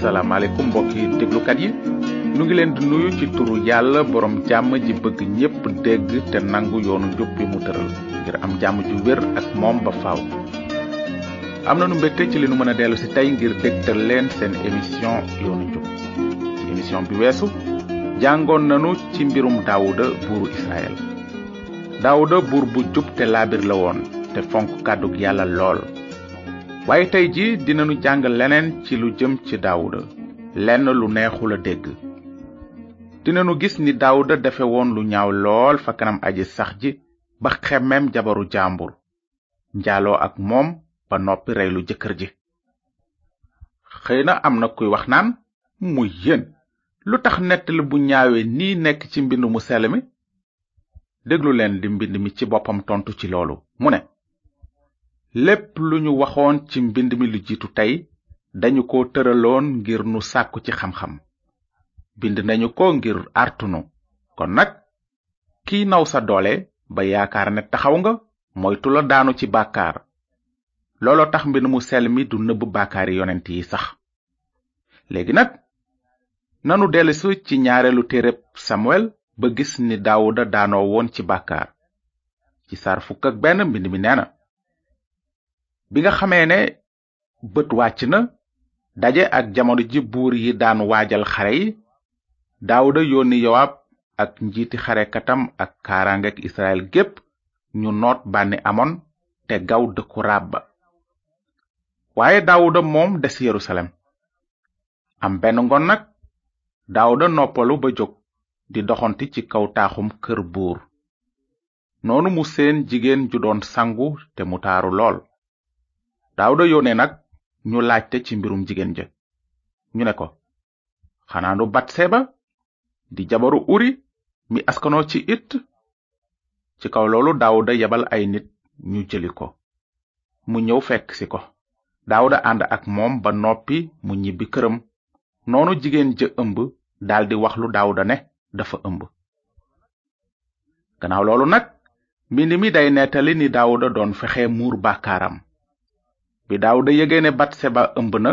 salaamaaleykum mbokki déglukat yi nu ngi leen di nuyu ci turu yàlla borom jàmm ji bëgg ñépp dégg te nangu yoonu njub bi mu tëral ngir am jàmm ju wér ak moom ba faaw. am na nu mbégte ci li nu mën a dellu si tey ngir dégtal leen seen émission yoonu njub ci émission bi weesu jàngoon nanu ci mbirum daawuda buuru israel daawuda buur bu jub te laabir la woon te fonk kàddug yàlla lool waaye tey ji dinañu jàng leneen ci lu jëm ci daawuda lenn lu neexul a dégg dinañu gis ni daawuda defe woon lu ñaaw lool fa kanam aji sax ji ba xemmem jabaru jàmbur njaaloo ak moom ba noppi rey lu jëkkër ji xëy na am na kuy wax naan mu yéen lu tax nettali bu ñaawee nii nekk ci mbind mu sell mi déglu leen di mbind mi ci boppam tontu ci loolu mu ne lépp lu ñu waxoon ci mbind mi lu jiitu tey dañu ko tëraloon ngir nu sàkku ci xam-xam bind nañu ko ngir artunu kon nag kiy naw sa doole ba yaakaar ne taxaw nga moytu la daanu ci bàkkaar looloo tax mbind mu sel mi du nëbb bàkkaari yonent yi sax léegi nag nanu dellusu ci ñaareelu téereb samuel ba gis ni daawuda daanoo woon ci bàkkaar ci saar fukk ak benn mbind mi nee na bi nga xamee ne bët wàcc na daje ak jamono ji buur yi daan waajal xare yi daawuda yónni yowab ak njiiti xarekatam ak kaaraangek israel gépp ñu noot bànni amon te gaw dëkku ràbb waaye daawuda moom des yerusalem am benn ngoon nag daawuda noppalu ba jóg di doxanti ci kaw taaxum kër buur noonu mu seen jigéen ju doon sangu te mu taaru lool daawuda yónnee nag ñu laajte ci mbirum jigéen ja ñu ne ko xanaa du batseba di jabaru uri mi askanoo ci it ci kaw loolu daawuda yebal ay nit ñu jëli ko mu ñëw fekk si ko daawuda ànd ak moom ba noppi mu ñibbi këram noonu jigéen ja ëmb daldi wax lu daawuda ne dafa ëmb gannaaw loolu nag mbind mi day nettali ni daawuda doon fexe muur bàkkaaram bi daawuda yëgee ne batseba ëmb na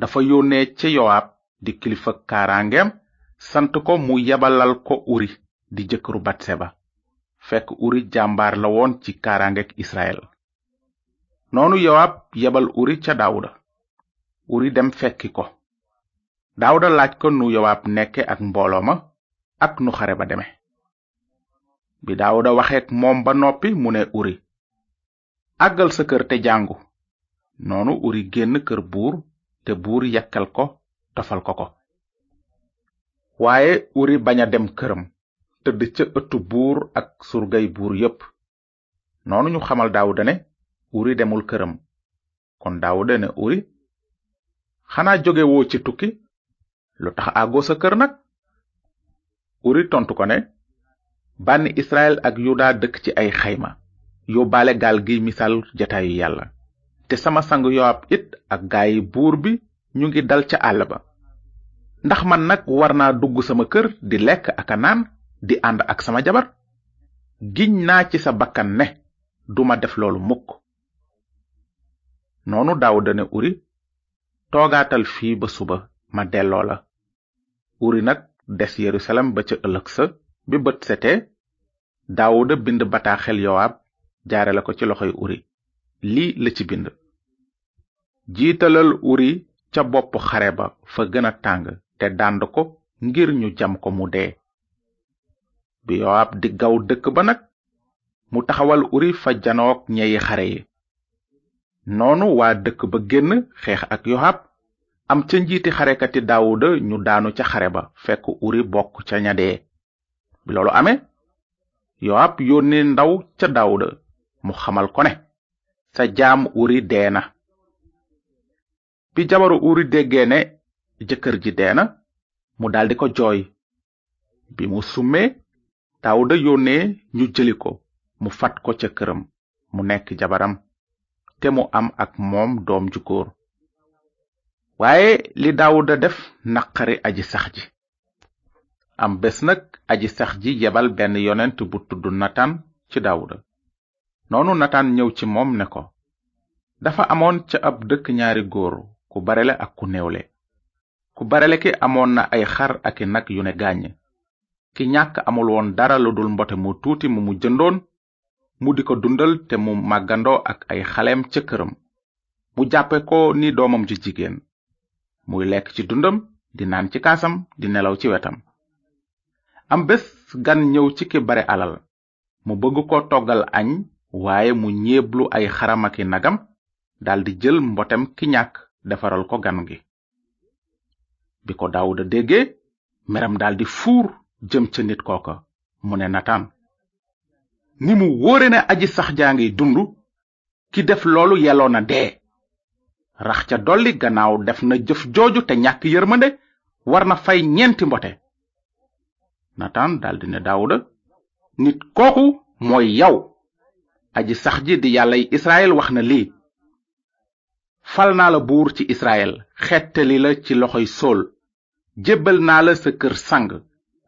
dafa yónnee ci yowaab di kilifa kaaraangeem sant ko mu yebalal ko uri di jëkkëru batseba fekk uri jàmbaar la woon ci kaaraangek israel noonu yowaab yebal uri ca daawuda uri dem fekki ko daawuda laaj ko nu yowaab nekke ak mbooloo ma ak nu xare ba deme bi daawuda waxeek moom ba noppi mu ne uri àggal sa kër te jàngu noonu uri génn kër buur te buur yakkal ko tofal ko ko waaye uri bañ a dem këram tëdd ca ëttu buur ak surgay buur yépp noonu ñu xamal daawuda ne uri demul këram kon daawuda ne uri xanaa jóge woo ci tukki lu tax àggoo sa kër nag uri tontu ko ne bànni israel ak yuda dëkk ci ay xayma yóbbaale gaal gi misaal jataayu yàlla te sama sang yoab it ak gaayi buur bi ñu ngi dal ca àll ba ndax man nag war naa dugg sama kër di lekk ak a naan di ànd ak sama jabar giñ naa ci sa bakkan ne duma def loolu mukk noonu daawuda ne uri toogaatal fii ba suba ma delloo la uri nag des yerusalem ba ca ëllëg sa bi bët sete daawuda bind bataaxel yowaab jaare la ko ci loxoy uri lii la ci bind jiitalal uri ca bopp xare ba fa gën a tàng te dànd ko ngir ñu jam ko mu dee bi yowaab di gaw dëkk ba nag mu taxawal uri fa janook ñeyi xare yi noonu waa dëkk ba génn xeex ak yoxab am ca njiiti xarekati daawuda ñu daanu ca xare ba fekk uri bokk ca ña dee bi loolu amee yoxab yónni ndaw ca daawuda mu xamal ko ne sa jaam uri dee na bi jabaru uri déggee ne jëkkër ji dee na mu daldi ko jooy bi mu summee daawuda yónnee ñu jëli ko mu fat ko ca këram mu nekk jabaram te mu am ak moom doom ju góor waaye li daawuda def naqari aji sax ji am bés nag aji sax ji yebal benn yonent bu tudd natan ci daawuda noonu natan ñëw ci moom ne ko dafa amoon ca ab dëkk ñaari góor ku barele ak ku néewle ku barele ki amoon na ay xar ak i nag yu ne gàññ ki ñàkk amul woon dara lu dul mbote mu tuuti mu mu jëndoon mu di ko dundal te mu màggandoo ak ay xaleem ca këram mu jàppe ko ni doomam ju jigéen muy lekk ci dundam di naan ci kaasam di nelaw ci wetam am bés gan ñëw ci ki bare alal mu bëgg ko toggal añ waaye mu ñeeblu ay xaramaki nagam daldi jël mbotem ki ñàkk defaral ko gan gi bi ko daawuda dégge meram daldi fuur jëm ca nit kooka mu ne natan ni mu wóore ne aji sax jaa ngiy dund ki def loolu yelloo na dee rax ca dolli gannaaw def na jëf jooju te ñàkk yërmande war na fay ñeenti mbote natan daldi ne daawuda nit kooku mooy yow aji sax ji di yàllay israel wax na lii fal naa la buur ci israel xettali la ci loxoy sóol jébbal naa la sa kër sang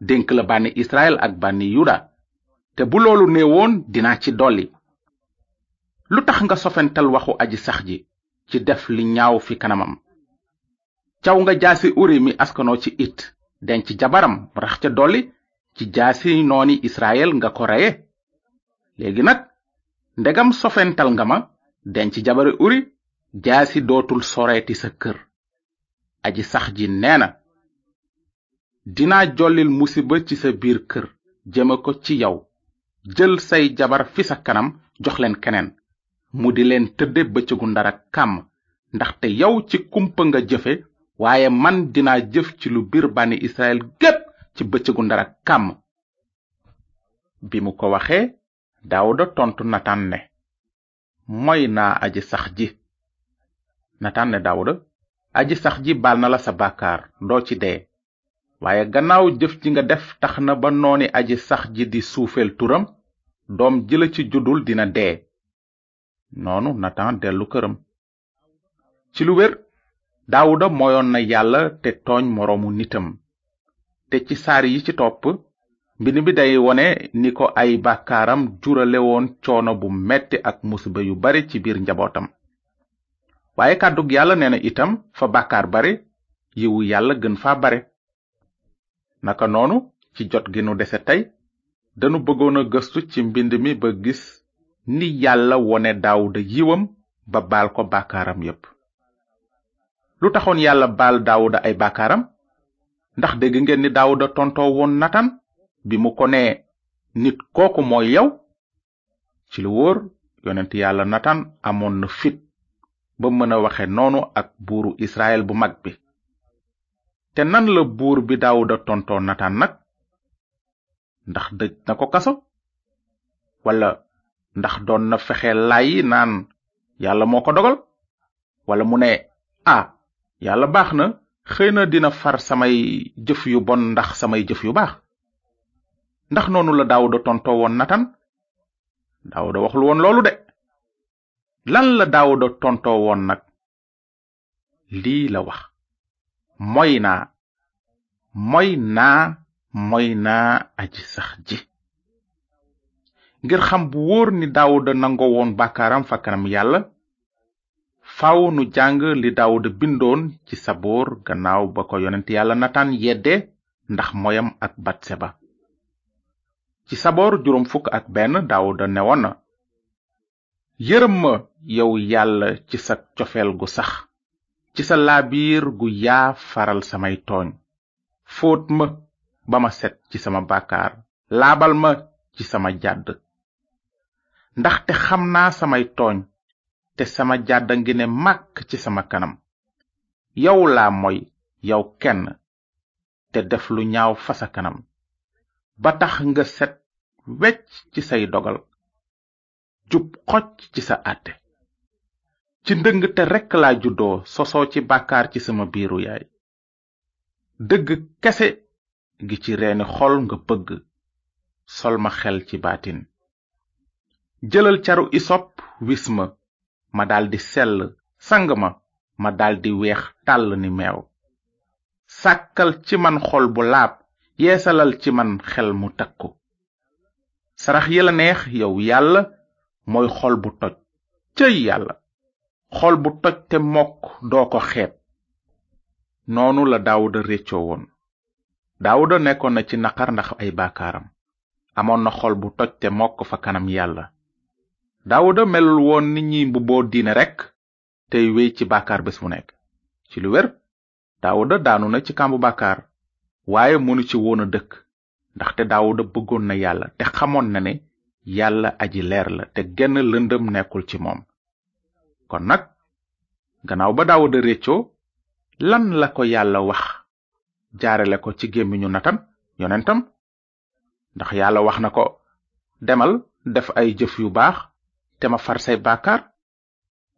dénk la bànni israel ak bànni yuda te bu loolu néewoon dinaa ci dolli lu tax nga sofental waxu aji sax ji ci def li ñaaw fi kanamam caw nga jaasi uri mi askanoo ci it denc jabaram rax ca dolli ci jaasi nooni israel nga ko reye léegi nag ndegam sofental nga ma denc jabari uri jaasi dootul soreeti sa kër aji sax ji nee na dinaa jollil musiba ci sa biir kër jëme ko ci yow jël say jabar fi sa kanam jox leen keneen mu di leen tëdde bëccëgu ndara kàmm ndaxte yow ci kumpa nga jëfe waaye man dinaa jëf ci lu biir bànni Israël gépp ci bëccëgu ndara kàmm bi mu ko waxee Daawuda tontu Natan ne moy naa aji sax ji natan ne daawuda aji sax ji baal na la sa bàkkaar doo ci dee waaye gannaaw jëf ji nga def tax na ba nooni aji sax ji di suufeel turam doom ji la ci juddul dina dee noonu natan dellu këram ci lu wér daawuda moyoon na yàlla te tooñ moroomu nitam te ci saar yi ci topp mbind bi day wone ni ko ay bàkkaaram jurale woon coono bu metti ak musiba yu bare ci biir njabootam waaye kàddug yàlla nee na itam fa bàkkaar bare yiwu yàlla gën fa bare naka noonu ci jot gi nu dese tey danu bëggoon a gëstu ci mbind mi ba gis ni yàlla wone daawuda yiwam ba baal ko bàkkaaram yépp lu taxoon yàlla baal daawuda ay bàkkaaram ndax dégg ngeen ni daawuda tontoo woon natan bi mu ko nee nit kooku mooy yow ci lu wóor yonent yàlla natan amoon na fit ba mën a waxe noonu ak buuru israel bu mag bi te nan la buur bi daawuda tontoo natan nag ndax dëj na ko kaso wala ndax doon na fexe làyyi naan yàlla moo ko dogal wala mu ne ah yàlla baax na xëy na dina far samay jëf yu bon ndax samay jëf yu baax ndax noonu la daawuda tontoo woon natan daawuda waxul woon loolu de lan la daawuda tontoo woon nag lii la wax moy naa moy naa moy naa aji sax ji ngir xam bu wóor ni daawuda nango woon bàkkaaram fa kanam yàlla faaw nu jàng li daawuda bindoon ci saboor gannaaw ba ko yonent yàlla natan yedde ndax moyam ak batseba ci saboor juróom fukk ak benn daawuda newoon na yërëm ma yow yàlla ci sa cofeel gu sax ci sa laabiir gu yaa faral samay tooñ fóot ma ba ma set ci sama bàkkaar laabal ma ci sama jàdd ndaxte xam naa samay tooñ te sama jàdd ngi ne màkk ci sama kanam yow laa moy yow kenn te def lu ñaaw fa sa kanam ba tax nga set wecc ci say dogal jub xocc ci sa àtte ci ndëng te rekk laa juddoo sosoo ci bàkkaar ci sama biiru yaay dëgg kese gi ci reeni xol nga bëgg sol ma xel ci baatin jëlal caru isop wis ma ma daldi sell sang ma ma daldi weex tàll ni meew sàkkal ci man xol bu laab yeesalal ci man xel mu takku sarax yi la neex yow yàlla mooy xol bu toj cëy yàlla xol bu toj te mokk doo ko xeeb noonu la daawuda réccoo woon daawuda nekkoon na ci naqar ndax ay baakaaram amoon na xol bu toj te mokk fa kanam yàlla daawuda melul woon nit ñi mbubboo diine rekk tey wéy ci baakaar bés mu nekk ci lu wér daawuda daanu na ci kàmbu bàkkaar waaye mënu ci woon a dëkk ndaxte daawuda bëggoon na yàlla te xamoon na ne yàlla aji leer la te genn lëndëm nekkul ci moom kon nag gannaaw ba daawuda réccoo lan la ko yàlla wax jaarale ko ci gémmiñu natan yonentam ndax yàlla wax na ko demal def ay jëf yu baax te ma far say bàkkaar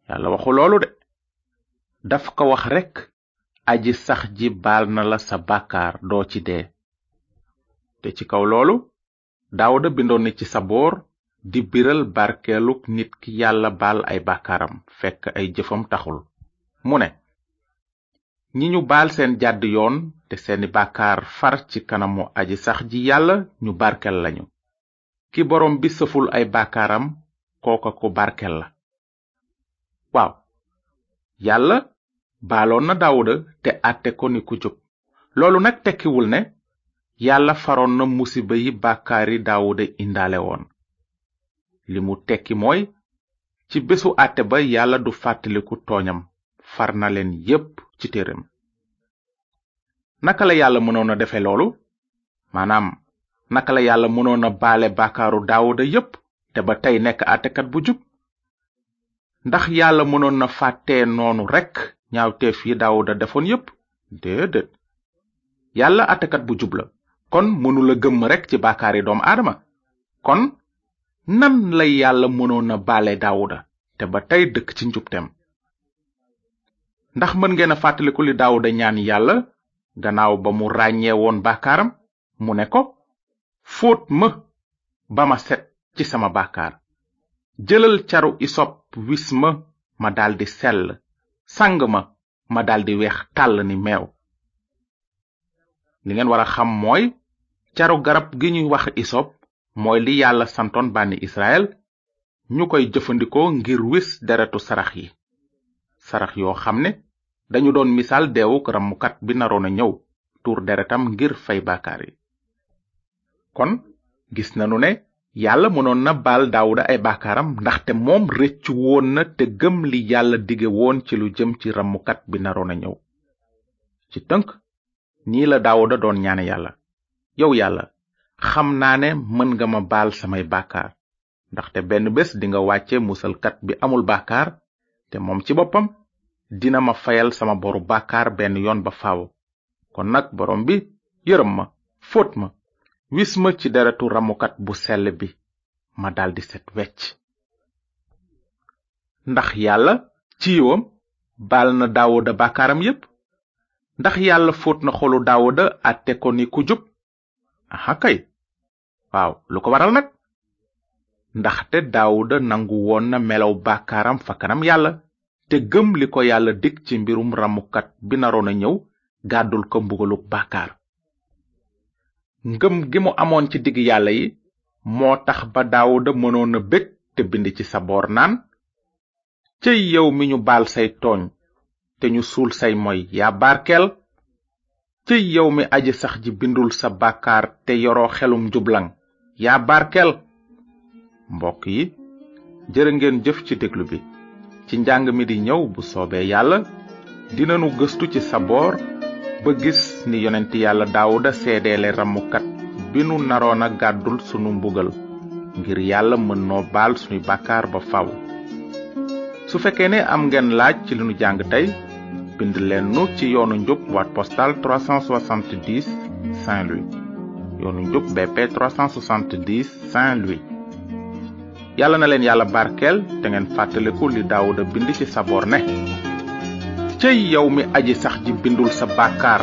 yàlla waxu loolu de daf ko wax rekk aji sax ji baal na la sa bàkkaar doo ci dee te ci kaw loolu daawuda bindoon na ci saboor di biral barkeeluk nit ki yàlla baal ay bàkkaaram fekk ay jëfam taxul mu ne ñi ñu baal seen jàdd yoon te seeni bàkkaar far ci kanamu aji sax ji yàlla ñu barkel lañu ki boroom bi sëful ay bàkkaaram kooka ku barkel la waaw yàlla baaloon na daawuda te àtte ko ni ku jub loolu nag tekkiwul ne yàlla faroon na musiba yi bàkkaari daawuda indaale woon li mu tekki mooy ci bésu àtte ba yàlla du fàttaliku tooñam far na leen yépp ci téeram naka la yàlla mënoon a defe loolu maanaam naka la yàlla mënoon a baale bàkkaaru daawuda yépp te ba tey nekk àttekat bu jub ndax yàlla mënoon na fàttee noonu rekk ñaawteef yi daawuda defoon yépp déedéet yàlla àttekat bu jub la kon mënula gëmm rekk ci bàkkaar yi doom aadama kon nan la yàlla mënoon a baale daawuda te ba tey dëkk ci njubteem ndax mën ngeen a fàttaliku li daawuda ñaan yàlla gannaaw ba mu ràññee woon bàkkaaram mu ne ko fóot ma ba ma set ci sama bàkkaar jëlal caru isop wis ma ma daldi sell sang ma ma daldi weex tàll ni meew li ngeen war a xam mooy caru garab gi ñuy wax isop mooy li yàlla santoon bànni israel ñu koy jëfandikoo ngir wis deretu sarax yi sarax yoo xam ne dañu doon misaal deewuk rammukat bi naroon a ñëw tuur deretam ngir fay baakaar yi kon gis nanu ne yàlla mënoon na baal daawuda ay baakaaram ndaxte moom rëccu woon na te gëm li yàlla dige woon ci lu jëm ci rammukat bi naroon a ñëw ci tënk nii la daawuda doon ñaane yàlla yow yàlla xam naa ne mën nga ma baal samay bàkkaar ndaxte benn bés dinga wàcce musalkat bi amul bàkkaar te moom ci boppam dina ma fayal sama boru bàkkaar benn yoon ba faaw kon nag borom bi yërëm ma fóot ma wis ma ci deretu ramukat bu sell bi ma daldi set wecc ndax yàlla ci yiwam baal na daawuda bàkkaaram yépp ndax yàlla fóot na xolu daawuda àtte ko ni ku jub aha kay waaw lu ko waral nag ndaxte daawuda nangu woon na melow bàkkaaram fa kanam yàlla te gëm li ko yàlla dig ci mbirum ramukat bi naroon a ñëw gàddul ko mbugaluk bàkkaar ngëm gi mu amoon ci digg yàlla yi moo tax ba daawuda mënoon a bég te bind ci saboor naan cëy yow mi ñu baal say tooñ te ñu suul say moy yaa barkeel cëy yow mi aji sax ji bindul sa bàkkaar te yoroo xelum njublaŋ yaa barkel mbokk yi jërë ngeen jëf ci déglu bi ci njàng mi di ñëw bu soobee yàlla dinanu gëstu ci saboor ba gis ni yonent yàlla daawuda seedeele rammukat bi nu naroon a gàddul sunu mbugal ngir yàlla mën noo baal sunuy bàkkaar ba faw su fekkee ne am ngeen laaj ci li nu jàng tey bind leen nu ci yoonu njub boîte postale 370 Saint-Louis yoonu njub BP 370 Saint-Louis yàlla na leen yàlla barkeel te ngeen fàttaliku li Daawuda bind ci saboor ne cëy yow mi aji sax ji bindul sa bàkkaar